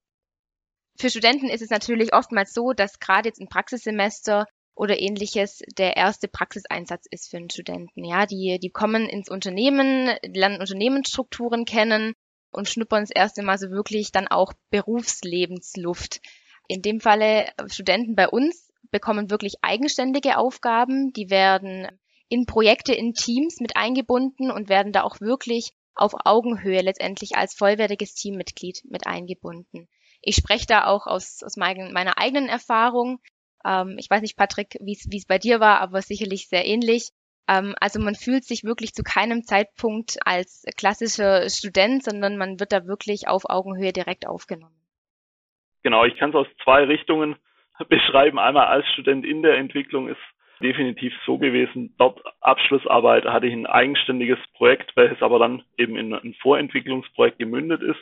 Für Studenten ist es natürlich oftmals so, dass gerade jetzt ein Praxissemester oder ähnliches der erste Praxiseinsatz ist für einen Studenten. Ja, die, die kommen ins Unternehmen, lernen Unternehmensstrukturen kennen und schnuppern das erste Mal so wirklich dann auch Berufslebensluft. In dem Falle Studenten bei uns bekommen wirklich eigenständige Aufgaben. Die werden in Projekte, in Teams mit eingebunden und werden da auch wirklich auf Augenhöhe letztendlich als vollwertiges Teammitglied mit eingebunden. Ich spreche da auch aus, aus mein, meiner eigenen Erfahrung. Ähm, ich weiß nicht, Patrick, wie es bei dir war, aber sicherlich sehr ähnlich. Ähm, also man fühlt sich wirklich zu keinem Zeitpunkt als klassischer Student, sondern man wird da wirklich auf Augenhöhe direkt aufgenommen. Genau, ich kann es aus zwei Richtungen beschreiben. Einmal als Student in der Entwicklung ist definitiv so gewesen. Dort Abschlussarbeit hatte ich ein eigenständiges Projekt, welches aber dann eben in ein Vorentwicklungsprojekt gemündet ist.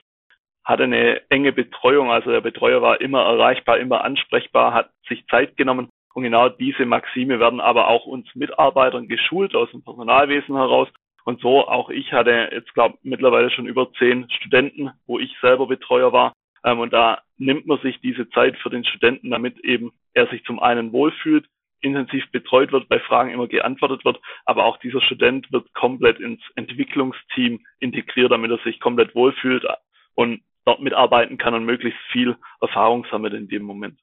Hatte eine enge Betreuung, also der Betreuer war immer erreichbar, immer ansprechbar, hat sich Zeit genommen. Und genau diese Maxime werden aber auch uns Mitarbeitern geschult aus dem Personalwesen heraus. Und so auch ich hatte jetzt glaube mittlerweile schon über zehn Studenten, wo ich selber Betreuer war. Ähm, und da nimmt man sich diese Zeit für den Studenten, damit eben er sich zum einen wohlfühlt, intensiv betreut wird, bei Fragen immer geantwortet wird, aber auch dieser Student wird komplett ins Entwicklungsteam integriert, damit er sich komplett wohlfühlt und dort mitarbeiten kann und möglichst viel Erfahrung sammelt in dem Moment.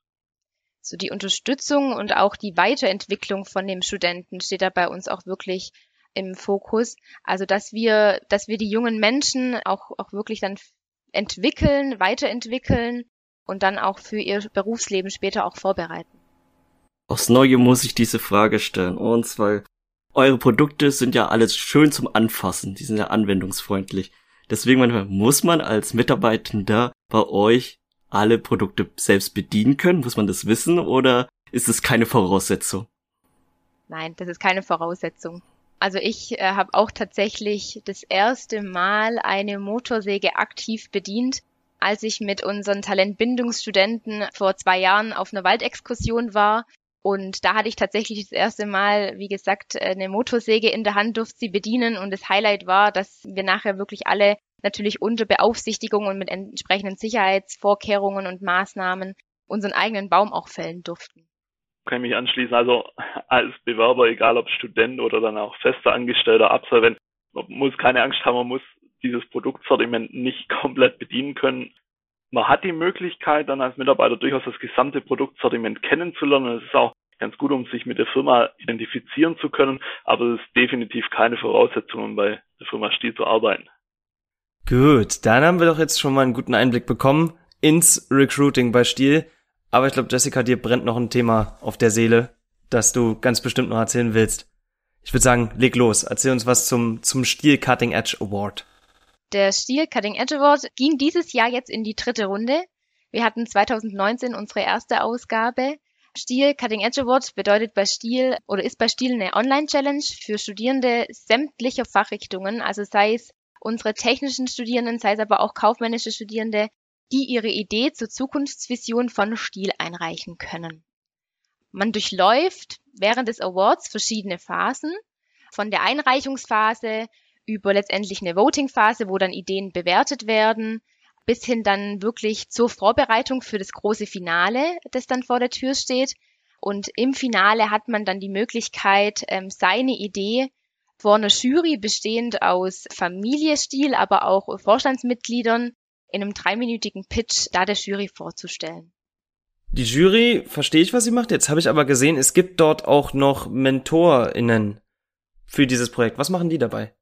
So die Unterstützung und auch die Weiterentwicklung von dem Studenten steht da bei uns auch wirklich im Fokus. Also dass wir, dass wir die jungen Menschen auch, auch wirklich dann entwickeln, weiterentwickeln und dann auch für ihr Berufsleben später auch vorbereiten. Aus Neue muss ich diese Frage stellen. Und zwar, eure Produkte sind ja alles schön zum Anfassen. Die sind ja anwendungsfreundlich. Deswegen manchmal muss man als Mitarbeitender bei euch alle Produkte selbst bedienen können. Muss man das wissen oder ist es keine Voraussetzung? Nein, das ist keine Voraussetzung. Also ich äh, habe auch tatsächlich das erste Mal eine Motorsäge aktiv bedient, als ich mit unseren Talentbindungsstudenten vor zwei Jahren auf einer Waldexkursion war und da hatte ich tatsächlich das erste Mal, wie gesagt, eine Motorsäge in der Hand, durfte sie bedienen. Und das Highlight war, dass wir nachher wirklich alle natürlich unter Beaufsichtigung und mit entsprechenden Sicherheitsvorkehrungen und Maßnahmen unseren eigenen Baum auch fällen durften. Kann ich mich anschließen. Also als Bewerber, egal ob Student oder dann auch fester Angestellter, Absolvent, man muss keine Angst haben, man muss dieses Produktsortiment nicht komplett bedienen können man hat die Möglichkeit, dann als Mitarbeiter durchaus das gesamte Produktsortiment kennenzulernen. Es ist auch ganz gut, um sich mit der Firma identifizieren zu können, aber es ist definitiv keine Voraussetzung, um bei der Firma Stiel zu arbeiten. Gut, dann haben wir doch jetzt schon mal einen guten Einblick bekommen ins Recruiting bei Stiel. Aber ich glaube, Jessica, dir brennt noch ein Thema auf der Seele, das du ganz bestimmt noch erzählen willst. Ich würde sagen, leg los. Erzähl uns was zum, zum Stiel Cutting Edge Award. Der Stiel Cutting Edge Award ging dieses Jahr jetzt in die dritte Runde. Wir hatten 2019 unsere erste Ausgabe. Stiel Cutting Edge Award bedeutet bei Stiel oder ist bei Stiel eine Online-Challenge für Studierende sämtlicher Fachrichtungen, also sei es unsere technischen Studierenden, sei es aber auch kaufmännische Studierende, die ihre Idee zur Zukunftsvision von Stiel einreichen können. Man durchläuft während des Awards verschiedene Phasen, von der Einreichungsphase über letztendlich eine Voting-Phase, wo dann Ideen bewertet werden, bis hin dann wirklich zur Vorbereitung für das große Finale, das dann vor der Tür steht. Und im Finale hat man dann die Möglichkeit, ähm, seine Idee vor einer Jury bestehend aus Familiestil, aber auch Vorstandsmitgliedern in einem dreiminütigen Pitch da der Jury vorzustellen. Die Jury, verstehe ich, was sie macht. Jetzt habe ich aber gesehen, es gibt dort auch noch MentorInnen für dieses Projekt. Was machen die dabei?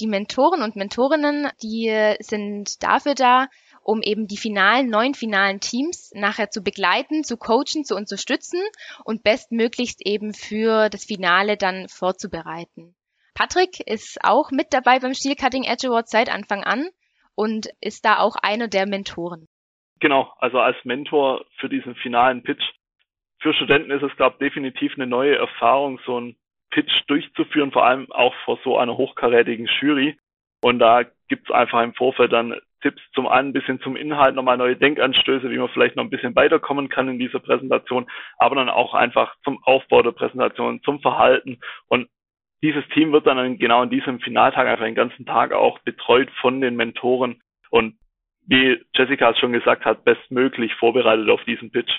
Die Mentoren und Mentorinnen, die sind dafür da, um eben die finalen, neun finalen Teams nachher zu begleiten, zu coachen, zu unterstützen und bestmöglichst eben für das Finale dann vorzubereiten. Patrick ist auch mit dabei beim Steel Cutting Edge Award seit Anfang an und ist da auch einer der Mentoren. Genau, also als Mentor für diesen finalen Pitch. Für Studenten ist es, glaube ich, definitiv eine neue Erfahrung, so einen Pitch durchzuführen, vor allem auch vor so einer hochkarätigen Jury. Und da gibt es einfach im Vorfeld dann Tipps zum einen ein bisschen zum Inhalt, nochmal neue Denkanstöße, wie man vielleicht noch ein bisschen weiterkommen kann in dieser Präsentation, aber dann auch einfach zum Aufbau der Präsentation, zum Verhalten. Und dieses Team wird dann genau an diesem Finaltag einfach den ganzen Tag auch betreut von den Mentoren und wie Jessica es schon gesagt hat, bestmöglich vorbereitet auf diesen Pitch.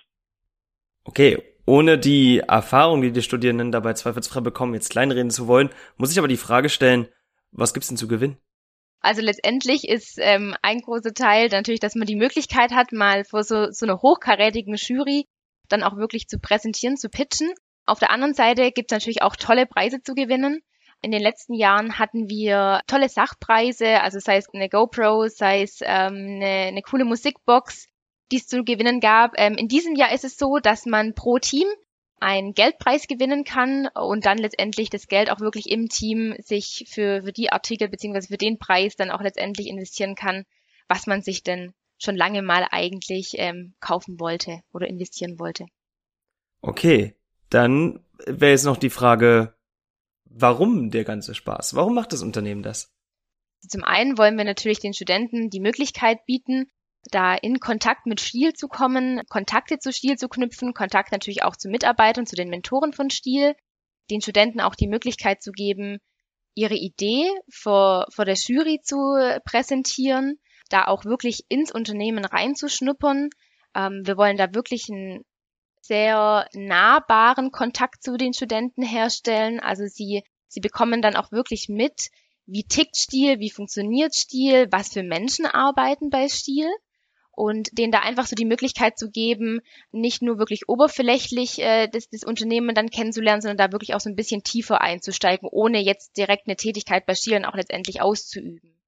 Okay, ohne die Erfahrung, die die Studierenden dabei zweifelsfrei bekommen, jetzt kleinreden zu wollen, muss ich aber die Frage stellen, was gibt's denn zu gewinnen? Also letztendlich ist ähm, ein großer Teil natürlich, dass man die Möglichkeit hat, mal vor so, so einer hochkarätigen Jury dann auch wirklich zu präsentieren, zu pitchen. Auf der anderen Seite gibt es natürlich auch tolle Preise zu gewinnen. In den letzten Jahren hatten wir tolle Sachpreise, also sei es eine GoPro, sei es ähm, eine, eine coole Musikbox, die es zu gewinnen gab. Ähm, in diesem Jahr ist es so, dass man pro Team einen Geldpreis gewinnen kann und dann letztendlich das Geld auch wirklich im Team sich für, für die Artikel beziehungsweise für den Preis dann auch letztendlich investieren kann, was man sich denn schon lange mal eigentlich ähm, kaufen wollte oder investieren wollte. Okay, dann wäre jetzt noch die Frage, warum der ganze Spaß? Warum macht das Unternehmen das? Zum einen wollen wir natürlich den Studenten die Möglichkeit bieten, da in Kontakt mit Stiel zu kommen, Kontakte zu Stiel zu knüpfen, Kontakt natürlich auch zu Mitarbeitern, zu den Mentoren von Stiel, den Studenten auch die Möglichkeit zu geben, ihre Idee vor, vor der Jury zu präsentieren, da auch wirklich ins Unternehmen reinzuschnuppern. Ähm, wir wollen da wirklich einen sehr nahbaren Kontakt zu den Studenten herstellen. Also sie, sie bekommen dann auch wirklich mit, wie tickt Stil, wie funktioniert Stil, was für Menschen arbeiten bei Stil und denen da einfach so die Möglichkeit zu geben, nicht nur wirklich oberflächlich äh, das, das Unternehmen dann kennenzulernen, sondern da wirklich auch so ein bisschen tiefer einzusteigen, ohne jetzt direkt eine Tätigkeit bei Stilen auch letztendlich auszuüben.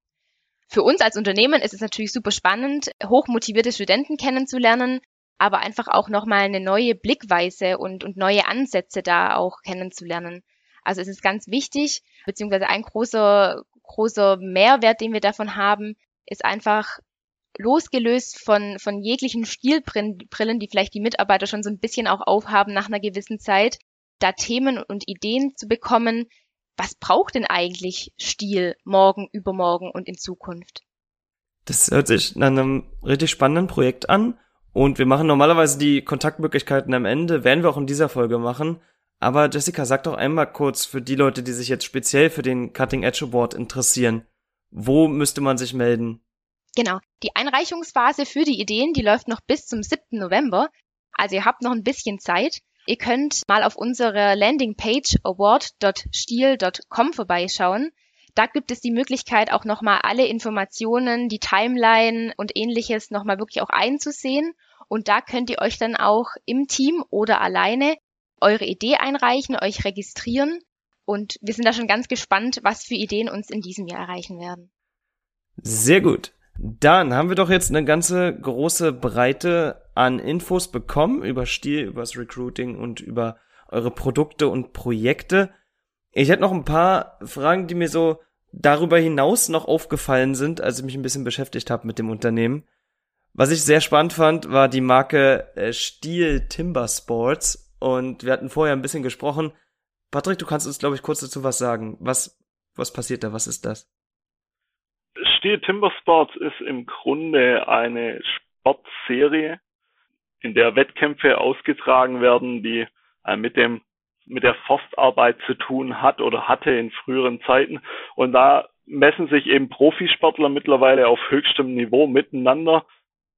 Für uns als Unternehmen ist es natürlich super spannend, hochmotivierte Studenten kennenzulernen, aber einfach auch nochmal eine neue Blickweise und, und neue Ansätze da auch kennenzulernen. Also es ist ganz wichtig, beziehungsweise ein großer, großer Mehrwert, den wir davon haben, ist einfach losgelöst von, von jeglichen Stilbrillen, die vielleicht die Mitarbeiter schon so ein bisschen auch aufhaben nach einer gewissen Zeit, da Themen und Ideen zu bekommen, was braucht denn eigentlich Stil morgen, übermorgen und in Zukunft? Das hört sich nach einem richtig spannenden Projekt an. Und wir machen normalerweise die Kontaktmöglichkeiten am Ende, werden wir auch in dieser Folge machen. Aber Jessica, sag doch einmal kurz für die Leute, die sich jetzt speziell für den Cutting Edge Award interessieren, wo müsste man sich melden? Genau. Die Einreichungsphase für die Ideen, die läuft noch bis zum 7. November. Also ihr habt noch ein bisschen Zeit. Ihr könnt mal auf unserer Landingpage award.stiel.com vorbeischauen. Da gibt es die Möglichkeit, auch nochmal alle Informationen, die Timeline und ähnliches nochmal wirklich auch einzusehen. Und da könnt ihr euch dann auch im Team oder alleine eure Idee einreichen, euch registrieren. Und wir sind da schon ganz gespannt, was für Ideen uns in diesem Jahr erreichen werden. Sehr gut. Dann haben wir doch jetzt eine ganze große Breite an Infos bekommen über Stil, über das Recruiting und über eure Produkte und Projekte. Ich hätte noch ein paar Fragen, die mir so darüber hinaus noch aufgefallen sind, als ich mich ein bisschen beschäftigt habe mit dem Unternehmen. Was ich sehr spannend fand, war die Marke äh, Stiel Timber Sports. Und wir hatten vorher ein bisschen gesprochen. Patrick, du kannst uns, glaube ich, kurz dazu was sagen. Was, was passiert da? Was ist das? Steel Timber Sports ist im Grunde eine Sportserie, in der Wettkämpfe ausgetragen werden, die äh, mit dem mit der Forstarbeit zu tun hat oder hatte in früheren Zeiten. Und da messen sich eben Profisportler mittlerweile auf höchstem Niveau miteinander.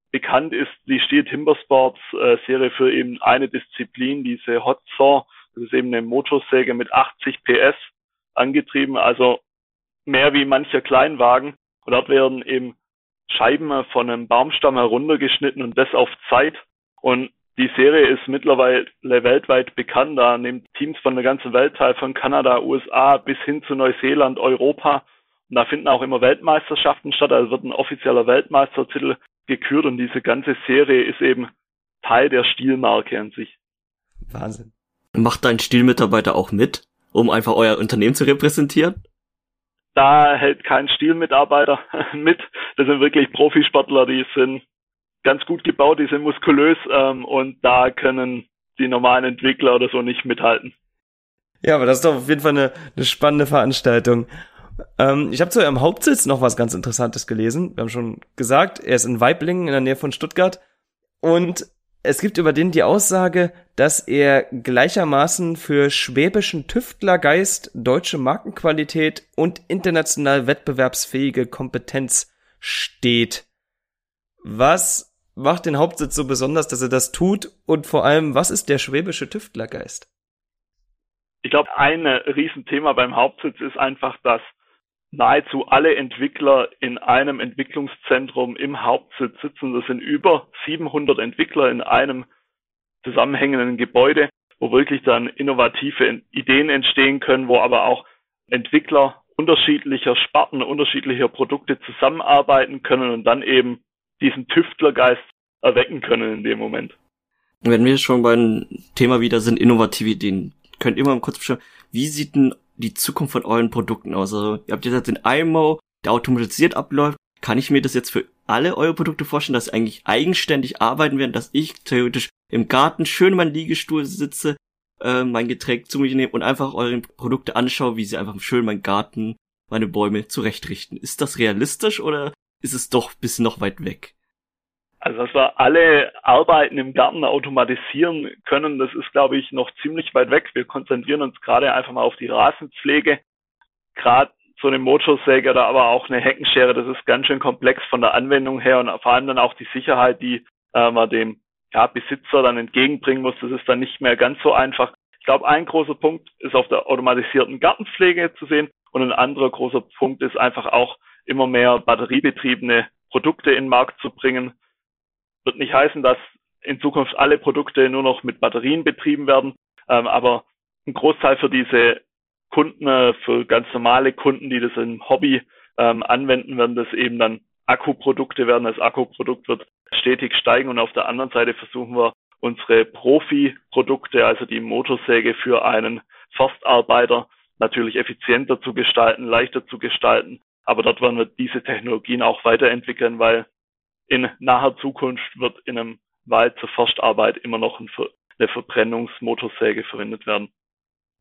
Bekannt ist die Steel Timber Sports äh, Serie für eben eine Disziplin, diese Hot Saw. Das ist eben eine Motorsäge mit 80 PS angetrieben, also mehr wie mancher Kleinwagen. Und dort werden eben Scheiben von einem Baumstamm heruntergeschnitten und das auf Zeit. Und die Serie ist mittlerweile weltweit bekannt. Da nehmen Teams von der ganzen Welt teil, von Kanada, USA bis hin zu Neuseeland, Europa. Und da finden auch immer Weltmeisterschaften statt. Also wird ein offizieller Weltmeistertitel gekürt und diese ganze Serie ist eben Teil der Stilmarke an sich. Wahnsinn. Macht dein Stilmitarbeiter auch mit, um einfach euer Unternehmen zu repräsentieren? Da hält kein Stilmitarbeiter mit. Das sind wirklich Profisportler, die sind ganz gut gebaut, die sind muskulös ähm, und da können die normalen Entwickler oder so nicht mithalten. Ja, aber das ist doch auf jeden Fall eine, eine spannende Veranstaltung. Ähm, ich habe zu eurem Hauptsitz noch was ganz Interessantes gelesen. Wir haben schon gesagt, er ist in Weiblingen in der Nähe von Stuttgart. Und es gibt über den die Aussage, dass er gleichermaßen für schwäbischen Tüftlergeist, deutsche Markenqualität und international wettbewerbsfähige Kompetenz steht. Was macht den Hauptsitz so besonders, dass er das tut? Und vor allem, was ist der schwäbische Tüftlergeist? Ich glaube, ein Riesenthema beim Hauptsitz ist einfach, dass nahezu alle Entwickler in einem Entwicklungszentrum im Hauptsitz sitzen. Das sind über 700 Entwickler in einem zusammenhängenden Gebäude, wo wirklich dann innovative Ideen entstehen können, wo aber auch Entwickler unterschiedlicher Sparten, unterschiedlicher Produkte zusammenarbeiten können und dann eben diesen Tüftlergeist erwecken können in dem Moment. Wenn wir schon beim Thema wieder sind, innovative Ideen, könnt ihr mal kurz beschreiben, wie sieht denn die Zukunft von euren Produkten aus? Also, ihr habt jetzt den IMO, der automatisiert abläuft. Kann ich mir das jetzt für alle eure Produkte vorstellen, dass sie eigentlich eigenständig arbeiten werden, dass ich theoretisch im Garten schön in meinem Liegestuhl sitze, äh, mein Getränk zu mir nehme und einfach eure Produkte anschaue, wie sie einfach schön meinen Garten, meine Bäume zurechtrichten. Ist das realistisch oder ist es doch bis noch weit weg? Also, dass wir alle Arbeiten im Garten automatisieren können, das ist, glaube ich, noch ziemlich weit weg. Wir konzentrieren uns gerade einfach mal auf die Rasenpflege. Gerade so eine Motorsäge oder aber auch eine Heckenschere, das ist ganz schön komplex von der Anwendung her und vor allem dann auch die Sicherheit, die äh, man dem ja, Besitzer dann entgegenbringen muss. Das ist dann nicht mehr ganz so einfach. Ich glaube, ein großer Punkt ist auf der automatisierten Gartenpflege zu sehen und ein anderer großer Punkt ist einfach auch immer mehr batteriebetriebene Produkte in den Markt zu bringen wird nicht heißen, dass in Zukunft alle Produkte nur noch mit Batterien betrieben werden, ähm, aber ein Großteil für diese Kunden, äh, für ganz normale Kunden, die das im Hobby ähm, anwenden, werden das eben dann Akkuprodukte werden. Das Akkuprodukt wird stetig steigen und auf der anderen Seite versuchen wir unsere Profi-Produkte, also die Motorsäge für einen Forstarbeiter natürlich effizienter zu gestalten, leichter zu gestalten. Aber dort werden wir diese Technologien auch weiterentwickeln, weil in naher Zukunft wird in einem Wald zur Forstarbeit immer noch eine Verbrennungsmotorsäge verwendet werden.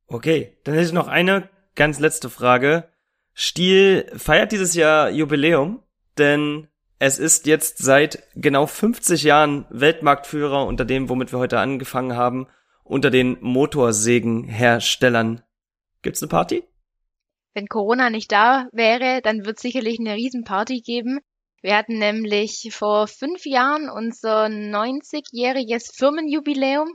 Okay, dann hätte ich noch eine ganz letzte Frage. Stiel feiert dieses Jahr Jubiläum, denn es ist jetzt seit genau 50 Jahren Weltmarktführer unter dem, womit wir heute angefangen haben, unter den Motorsägenherstellern. Gibt's eine Party? Wenn Corona nicht da wäre, dann wird sicherlich eine Riesenparty geben. Wir hatten nämlich vor fünf Jahren unser 90-jähriges Firmenjubiläum.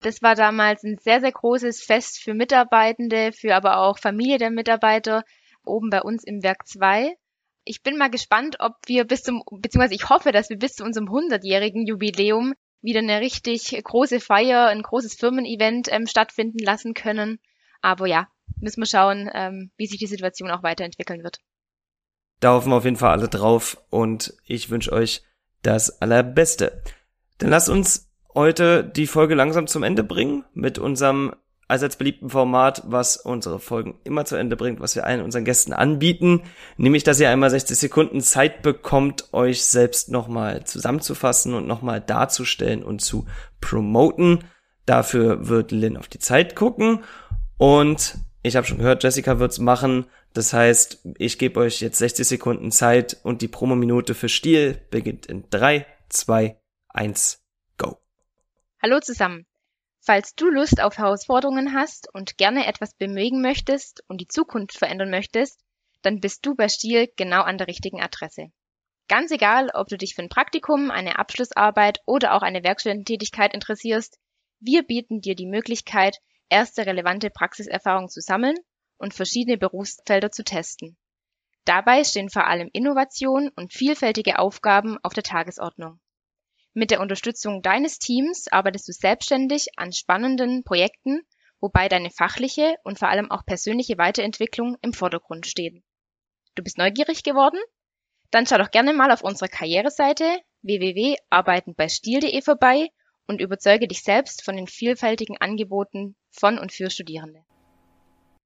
Das war damals ein sehr, sehr großes Fest für Mitarbeitende, für aber auch Familie der Mitarbeiter oben bei uns im Werk 2. Ich bin mal gespannt, ob wir bis zum, beziehungsweise ich hoffe, dass wir bis zu unserem 100-jährigen Jubiläum wieder eine richtig große Feier, ein großes Firmen-Event ähm, stattfinden lassen können. Aber ja, müssen wir schauen, ähm, wie sich die Situation auch weiterentwickeln wird. Da hoffen wir auf jeden Fall alle drauf und ich wünsche euch das Allerbeste. Dann lasst uns heute die Folge langsam zum Ende bringen mit unserem allseits beliebten Format, was unsere Folgen immer zu Ende bringt, was wir allen unseren Gästen anbieten, nämlich, dass ihr einmal 60 Sekunden Zeit bekommt, euch selbst nochmal zusammenzufassen und nochmal darzustellen und zu promoten. Dafür wird Lynn auf die Zeit gucken und ich habe schon gehört, Jessica wird's machen. Das heißt, ich gebe euch jetzt 60 Sekunden Zeit und die Promominute für Stil beginnt in 3, 2, 1, go. Hallo zusammen. Falls du Lust auf Herausforderungen hast und gerne etwas bemögen möchtest und die Zukunft verändern möchtest, dann bist du bei Stil genau an der richtigen Adresse. Ganz egal, ob du dich für ein Praktikum, eine Abschlussarbeit oder auch eine Werkstudententätigkeit interessierst, wir bieten dir die Möglichkeit, erste relevante Praxiserfahrung zu sammeln und verschiedene Berufsfelder zu testen. Dabei stehen vor allem Innovation und vielfältige Aufgaben auf der Tagesordnung. Mit der Unterstützung deines Teams arbeitest du selbstständig an spannenden Projekten, wobei deine fachliche und vor allem auch persönliche Weiterentwicklung im Vordergrund stehen. Du bist neugierig geworden? Dann schau doch gerne mal auf unserer Karriereseite www.arbeitenbeistil.de vorbei und überzeuge dich selbst von den vielfältigen Angeboten von und für Studierende.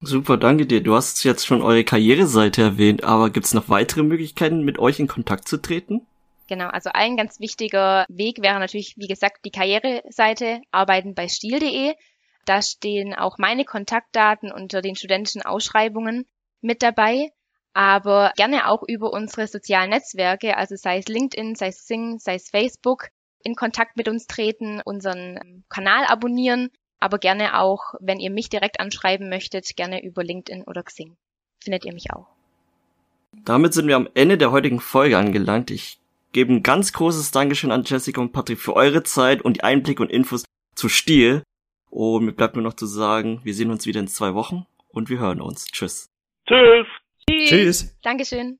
Super, danke dir. Du hast jetzt schon eure Karriereseite erwähnt, aber gibt es noch weitere Möglichkeiten, mit euch in Kontakt zu treten? Genau, also ein ganz wichtiger Weg wäre natürlich, wie gesagt, die Karriereseite arbeiten bei stil.de. Da stehen auch meine Kontaktdaten unter den studentischen Ausschreibungen mit dabei, aber gerne auch über unsere sozialen Netzwerke, also sei es LinkedIn, sei es Sing, sei es Facebook, in Kontakt mit uns treten, unseren Kanal abonnieren, aber gerne auch, wenn ihr mich direkt anschreiben möchtet, gerne über LinkedIn oder Xing. Findet ihr mich auch. Damit sind wir am Ende der heutigen Folge angelangt. Ich gebe ein ganz großes Dankeschön an Jessica und Patrick für eure Zeit und die Einblicke und Infos zu Stil. Und mir bleibt nur noch zu sagen, wir sehen uns wieder in zwei Wochen und wir hören uns. Tschüss. Tschüss. Tschüss. Tschüss. Dankeschön.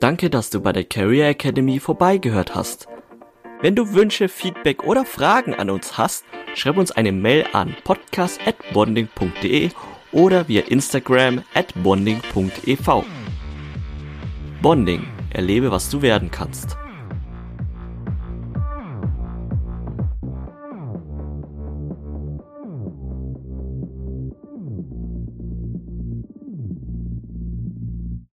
Danke, dass du bei der Career Academy vorbeigehört hast. Wenn du Wünsche, Feedback oder Fragen an uns hast, schreib uns eine Mail an podcast@bonding.de oder via Instagram at bonding.ev. Bonding, erlebe, was du werden kannst.